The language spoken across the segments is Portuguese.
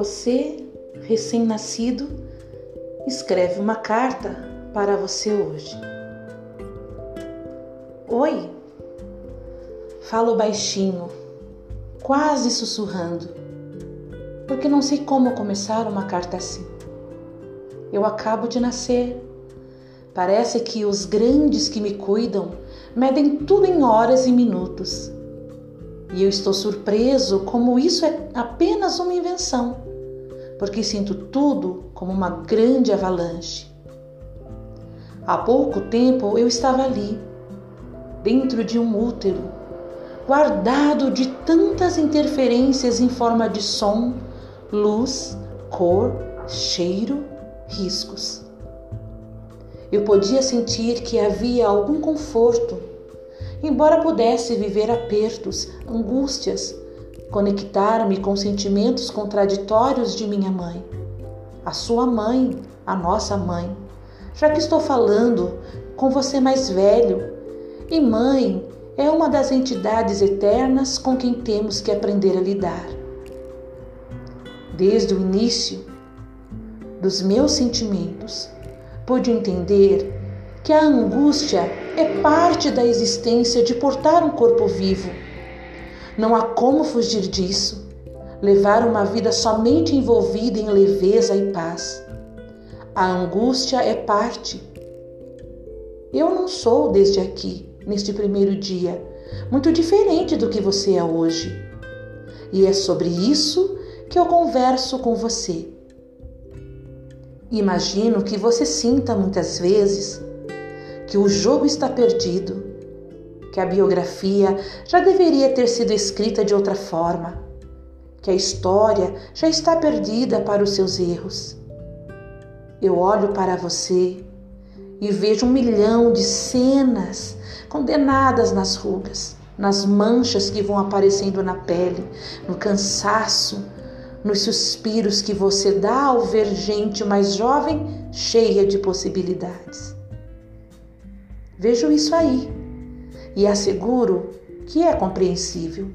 Você, recém-nascido, escreve uma carta para você hoje. Oi, falo baixinho, quase sussurrando, porque não sei como começar uma carta assim. Eu acabo de nascer. Parece que os grandes que me cuidam medem tudo em horas e minutos. E eu estou surpreso como isso é apenas uma invenção, porque sinto tudo como uma grande avalanche. Há pouco tempo eu estava ali, dentro de um útero, guardado de tantas interferências em forma de som, luz, cor, cheiro riscos. Eu podia sentir que havia algum conforto, embora pudesse viver apertos, angústias, conectar-me com sentimentos contraditórios de minha mãe, a sua mãe, a nossa mãe, já que estou falando com você mais velho, e mãe é uma das entidades eternas com quem temos que aprender a lidar. Desde o início, dos meus sentimentos, pude entender que a angústia é parte da existência de portar um corpo vivo. Não há como fugir disso, levar uma vida somente envolvida em leveza e paz. A angústia é parte. Eu não sou desde aqui, neste primeiro dia, muito diferente do que você é hoje. E é sobre isso que eu converso com você Imagino que você sinta muitas vezes que o jogo está perdido, que a biografia já deveria ter sido escrita de outra forma, que a história já está perdida para os seus erros. Eu olho para você e vejo um milhão de cenas condenadas nas rugas, nas manchas que vão aparecendo na pele, no cansaço, nos suspiros que você dá ao ver gente mais jovem cheia de possibilidades. Vejo isso aí e asseguro que é compreensível.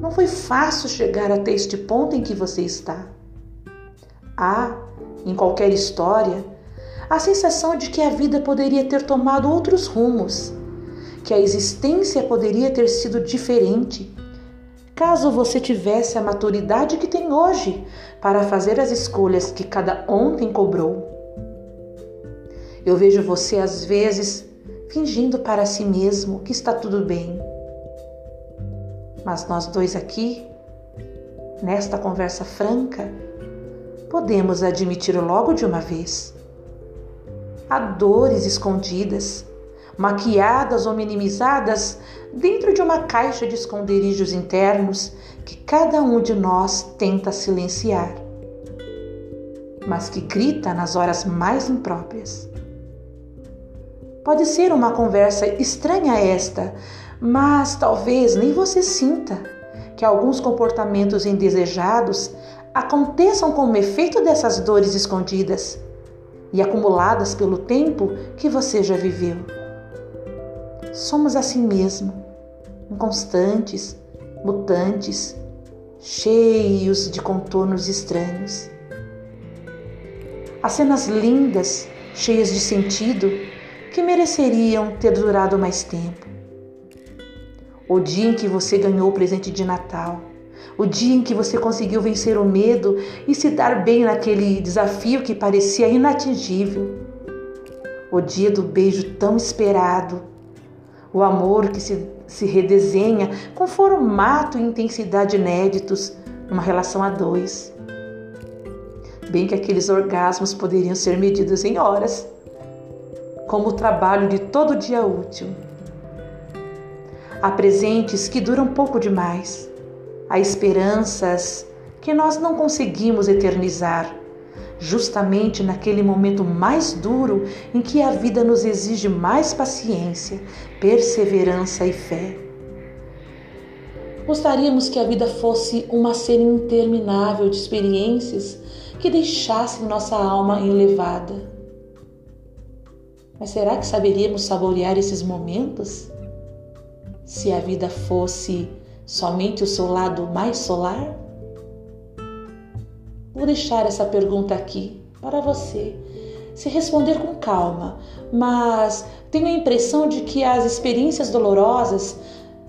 Não foi fácil chegar até este ponto em que você está. Há, em qualquer história, a sensação de que a vida poderia ter tomado outros rumos, que a existência poderia ter sido diferente caso você tivesse a maturidade que tem hoje para fazer as escolhas que cada ontem cobrou. Eu vejo você às vezes fingindo para si mesmo que está tudo bem. Mas nós dois aqui, nesta conversa franca, podemos admitir logo de uma vez. Há dores escondidas, maquiadas ou minimizadas dentro de uma caixa de esconderijos internos que cada um de nós tenta silenciar, mas que grita nas horas mais impróprias. Pode ser uma conversa estranha esta, mas talvez nem você sinta que alguns comportamentos indesejados aconteçam como efeito dessas dores escondidas e acumuladas pelo tempo que você já viveu. Somos assim mesmo, inconstantes, mutantes, cheios de contornos estranhos. Há cenas lindas, cheias de sentido, que mereceriam ter durado mais tempo. O dia em que você ganhou o presente de Natal, o dia em que você conseguiu vencer o medo e se dar bem naquele desafio que parecia inatingível, o dia do beijo tão esperado o amor que se, se redesenha com formato e intensidade inéditos numa relação a dois. Bem que aqueles orgasmos poderiam ser medidos em horas, como o trabalho de todo dia útil. Há presentes que duram pouco demais, há esperanças que nós não conseguimos eternizar justamente naquele momento mais duro em que a vida nos exige mais paciência, perseverança e fé. Gostaríamos que a vida fosse uma série interminável de experiências que deixassem nossa alma elevada. Mas será que saberíamos saborear esses momentos? Se a vida fosse somente o seu lado mais solar? Vou deixar essa pergunta aqui para você se responder com calma, mas tenho a impressão de que as experiências dolorosas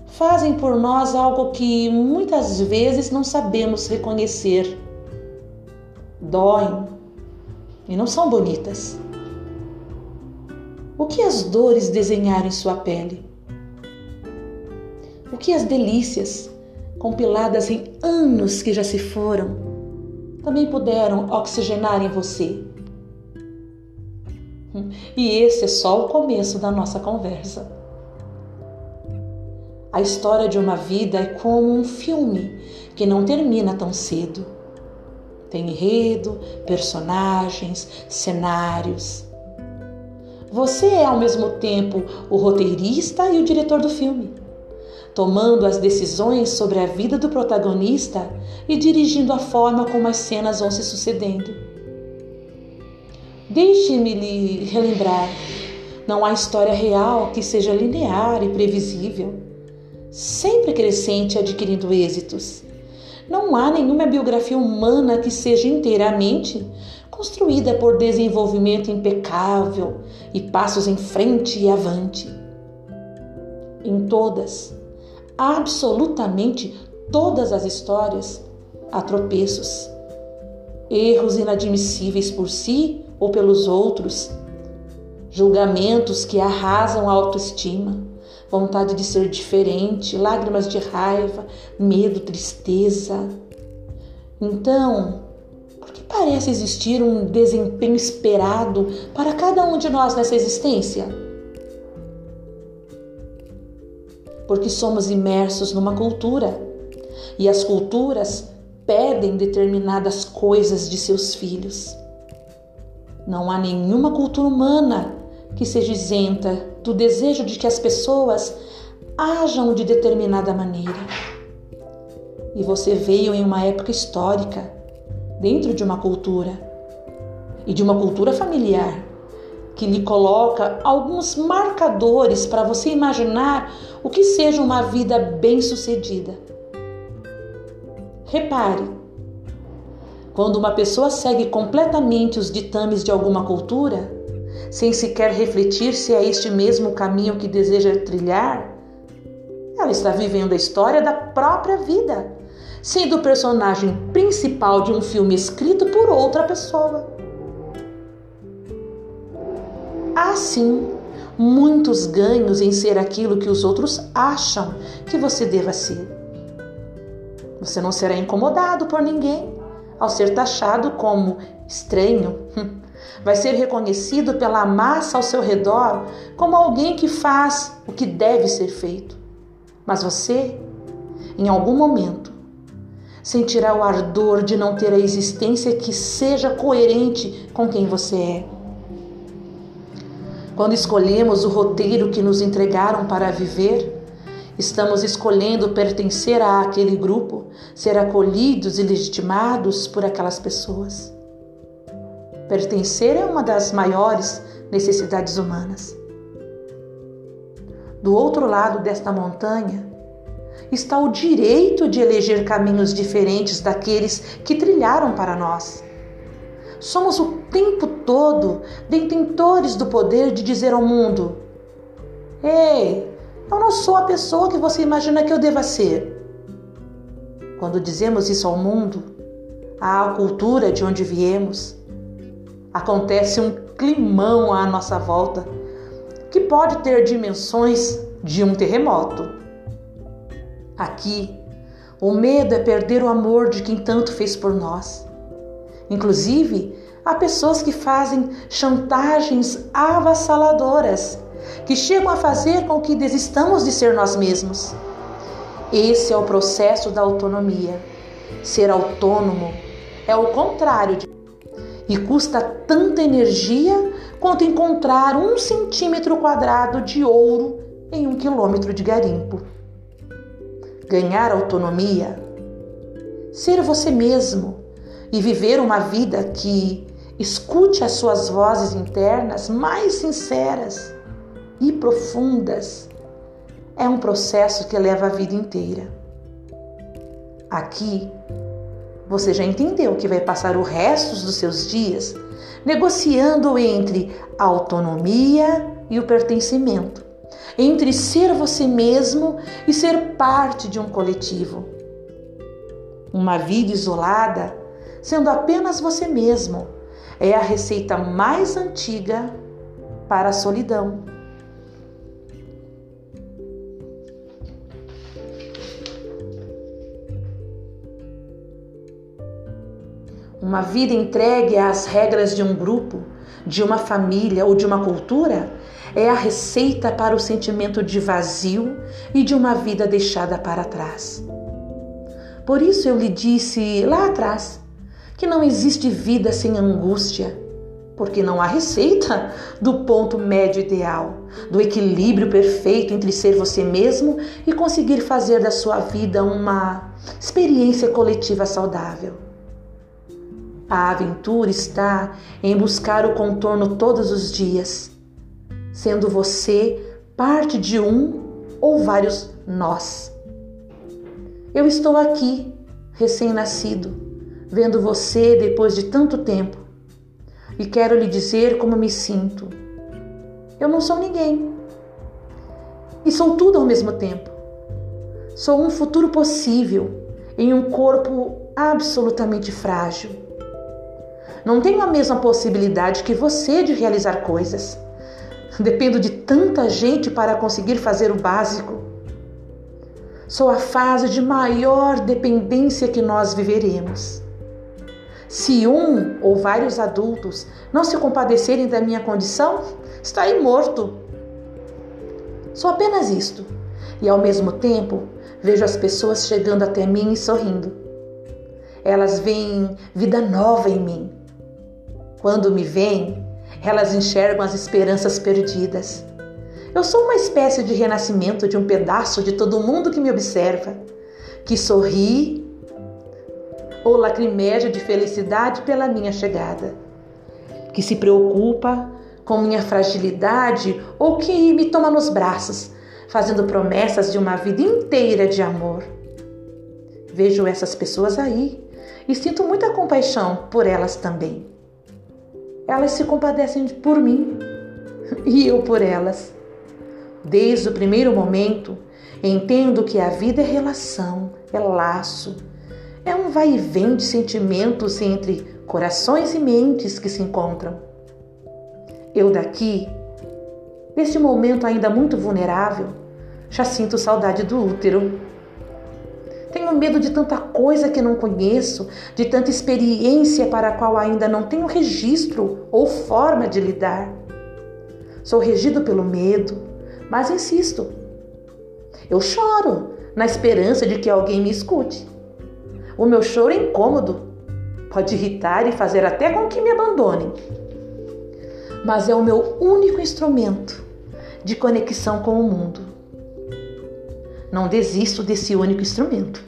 fazem por nós algo que muitas vezes não sabemos reconhecer. Doem e não são bonitas. O que as dores desenharam em sua pele? O que as delícias, compiladas em anos que já se foram, também puderam oxigenar em você? E esse é só o começo da nossa conversa. A história de uma vida é como um filme que não termina tão cedo. Tem enredo, personagens, cenários. Você é ao mesmo tempo o roteirista e o diretor do filme, tomando as decisões sobre a vida do protagonista e dirigindo a forma como as cenas vão se sucedendo. Deixe-me lhe relembrar: não há história real que seja linear e previsível, sempre crescente e adquirindo êxitos. Não há nenhuma biografia humana que seja inteiramente construída por desenvolvimento impecável e passos em frente e avante. Em todas, absolutamente todas as histórias, há tropeços, erros inadmissíveis por si ou pelos outros, julgamentos que arrasam a autoestima, vontade de ser diferente, lágrimas de raiva, medo, tristeza. Então, por que parece existir um desempenho esperado para cada um de nós nessa existência? Porque somos imersos numa cultura e as culturas pedem determinadas coisas de seus filhos. Não há nenhuma cultura humana que seja isenta do desejo de que as pessoas ajam de determinada maneira. E você veio em uma época histórica, dentro de uma cultura, e de uma cultura familiar, que lhe coloca alguns marcadores para você imaginar o que seja uma vida bem-sucedida. Repare, quando uma pessoa segue completamente os ditames de alguma cultura, sem sequer refletir se é este mesmo caminho que deseja trilhar, ela está vivendo a história da própria vida, sendo o personagem principal de um filme escrito por outra pessoa. Há sim muitos ganhos em ser aquilo que os outros acham que você deva ser. Você não será incomodado por ninguém ao ser taxado como estranho, vai ser reconhecido pela massa ao seu redor como alguém que faz o que deve ser feito. Mas você, em algum momento, sentirá o ardor de não ter a existência que seja coerente com quem você é. Quando escolhemos o roteiro que nos entregaram para viver, Estamos escolhendo pertencer a aquele grupo, ser acolhidos e legitimados por aquelas pessoas. Pertencer é uma das maiores necessidades humanas. Do outro lado desta montanha está o direito de eleger caminhos diferentes daqueles que trilharam para nós. Somos o tempo todo detentores do poder de dizer ao mundo: Ei, eu não sou a pessoa que você imagina que eu deva ser. Quando dizemos isso ao mundo, à cultura de onde viemos, acontece um climão à nossa volta que pode ter dimensões de um terremoto. Aqui, o medo é perder o amor de quem tanto fez por nós. Inclusive, há pessoas que fazem chantagens avassaladoras que chegam a fazer com que desistamos de ser nós mesmos. Esse é o processo da autonomia. Ser autônomo é o contrário de. E custa tanta energia quanto encontrar um centímetro quadrado de ouro em um quilômetro de garimpo. Ganhar autonomia, ser você mesmo e viver uma vida que escute as suas vozes internas mais sinceras e profundas é um processo que leva a vida inteira. Aqui, você já entendeu que vai passar o resto dos seus dias negociando entre a autonomia e o pertencimento, entre ser você mesmo e ser parte de um coletivo. Uma vida isolada, sendo apenas você mesmo, é a receita mais antiga para a solidão. Uma vida entregue às regras de um grupo, de uma família ou de uma cultura é a receita para o sentimento de vazio e de uma vida deixada para trás. Por isso eu lhe disse lá atrás que não existe vida sem angústia, porque não há receita do ponto médio ideal, do equilíbrio perfeito entre ser você mesmo e conseguir fazer da sua vida uma experiência coletiva saudável. A aventura está em buscar o contorno todos os dias, sendo você parte de um ou vários nós. Eu estou aqui, recém-nascido, vendo você depois de tanto tempo e quero lhe dizer como me sinto. Eu não sou ninguém e sou tudo ao mesmo tempo. Sou um futuro possível em um corpo absolutamente frágil não tenho a mesma possibilidade que você de realizar coisas. Dependo de tanta gente para conseguir fazer o básico. Sou a fase de maior dependência que nós viveremos. Se um ou vários adultos não se compadecerem da minha condição, estarei morto. Sou apenas isto, e ao mesmo tempo vejo as pessoas chegando até mim e sorrindo. Elas veem vida nova em mim, quando me veem, elas enxergam as esperanças perdidas. Eu sou uma espécie de renascimento de um pedaço de todo mundo que me observa, que sorri ou lacrimeja de felicidade pela minha chegada, que se preocupa com minha fragilidade ou que me toma nos braços, fazendo promessas de uma vida inteira de amor. Vejo essas pessoas aí e sinto muita compaixão por elas também elas se compadecem por mim e eu por elas. Desde o primeiro momento, entendo que a vida é relação, é laço, é um vai e vem de sentimentos entre corações e mentes que se encontram. Eu daqui, neste momento ainda muito vulnerável, já sinto saudade do útero tenho medo de tanta coisa que não conheço, de tanta experiência para a qual ainda não tenho registro ou forma de lidar. Sou regido pelo medo, mas insisto. Eu choro na esperança de que alguém me escute. O meu choro é incômodo, pode irritar e fazer até com que me abandonem. Mas é o meu único instrumento de conexão com o mundo. Não desisto desse único instrumento.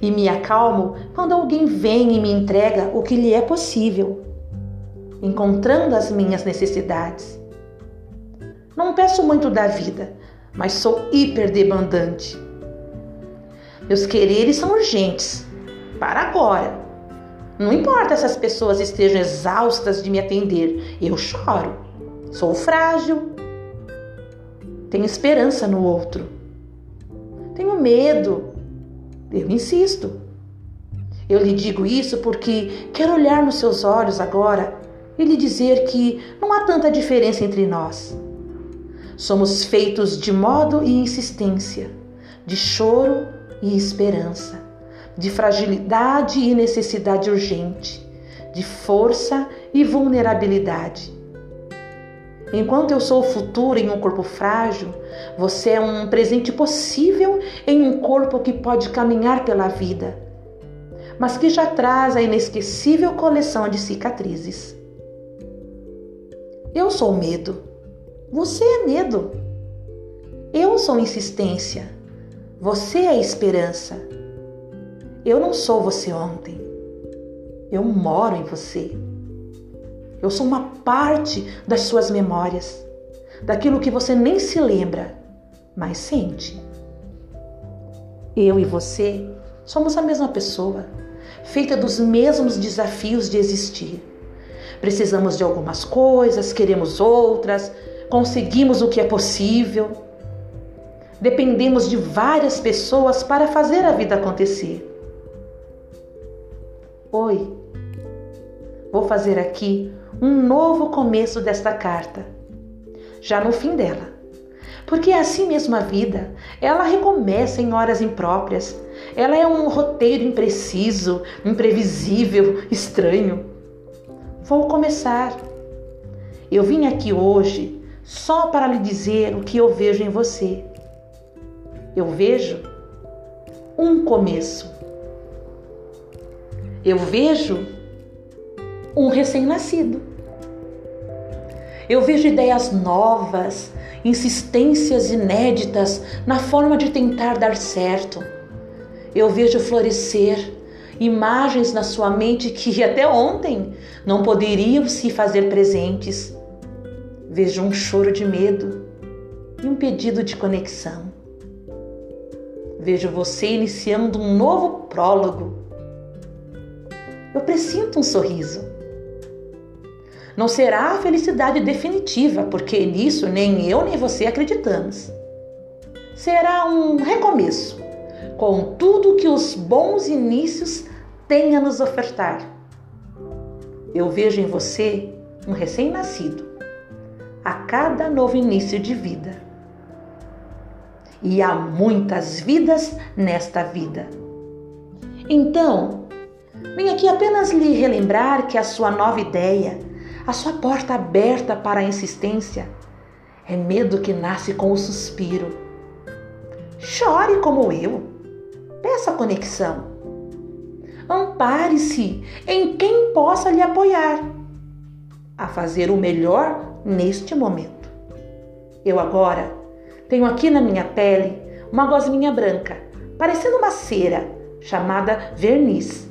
E me acalmo quando alguém vem e me entrega o que lhe é possível, encontrando as minhas necessidades. Não peço muito da vida, mas sou hiper demandante. Meus quereres são urgentes, para agora. Não importa se as pessoas estejam exaustas de me atender, eu choro. Sou frágil. Tenho esperança no outro tenho medo. Eu insisto. Eu lhe digo isso porque quero olhar nos seus olhos agora e lhe dizer que não há tanta diferença entre nós. Somos feitos de modo e insistência, de choro e esperança, de fragilidade e necessidade urgente, de força e vulnerabilidade. Enquanto eu sou o futuro em um corpo frágil, você é um presente possível em um corpo que pode caminhar pela vida, mas que já traz a inesquecível coleção de cicatrizes. Eu sou medo. Você é medo. Eu sou insistência. Você é esperança. Eu não sou você ontem. Eu moro em você. Eu sou uma parte das suas memórias, daquilo que você nem se lembra, mas sente. Eu e você somos a mesma pessoa, feita dos mesmos desafios de existir. Precisamos de algumas coisas, queremos outras, conseguimos o que é possível. Dependemos de várias pessoas para fazer a vida acontecer. Oi, vou fazer aqui um novo começo desta carta, já no fim dela. Porque é assim mesmo a vida, ela recomeça em horas impróprias. Ela é um roteiro impreciso, imprevisível, estranho. Vou começar. Eu vim aqui hoje só para lhe dizer o que eu vejo em você. Eu vejo um começo. Eu vejo um recém-nascido. Eu vejo ideias novas, insistências inéditas na forma de tentar dar certo. Eu vejo florescer imagens na sua mente que até ontem não poderiam se fazer presentes. Vejo um choro de medo e um pedido de conexão. Vejo você iniciando um novo prólogo. Eu presinto um sorriso. Não será a felicidade definitiva, porque nisso nem eu nem você acreditamos. Será um recomeço, com tudo que os bons inícios têm a nos ofertar. Eu vejo em você um recém-nascido, a cada novo início de vida. E há muitas vidas nesta vida. Então, vim aqui apenas lhe relembrar que a sua nova ideia a sua porta aberta para a insistência. É medo que nasce com o suspiro. Chore como eu. Peça conexão. Ampare-se em quem possa lhe apoiar a fazer o melhor neste momento. Eu agora tenho aqui na minha pele uma gosminha branca, parecendo uma cera, chamada verniz.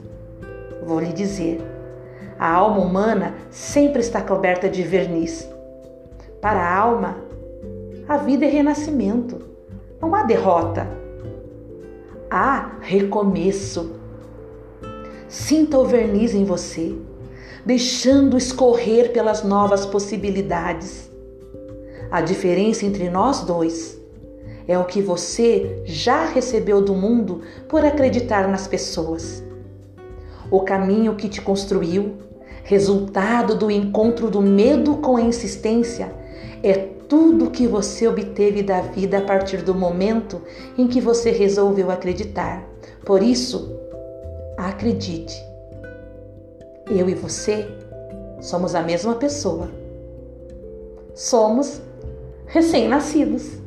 Vou lhe dizer, a alma humana sempre está coberta de verniz. Para a alma, a vida é renascimento, não há derrota. Há recomeço. Sinta o verniz em você, deixando escorrer pelas novas possibilidades. A diferença entre nós dois é o que você já recebeu do mundo por acreditar nas pessoas. O caminho que te construiu, resultado do encontro do medo com a insistência, é tudo que você obteve da vida a partir do momento em que você resolveu acreditar. Por isso, acredite. Eu e você somos a mesma pessoa. Somos recém-nascidos.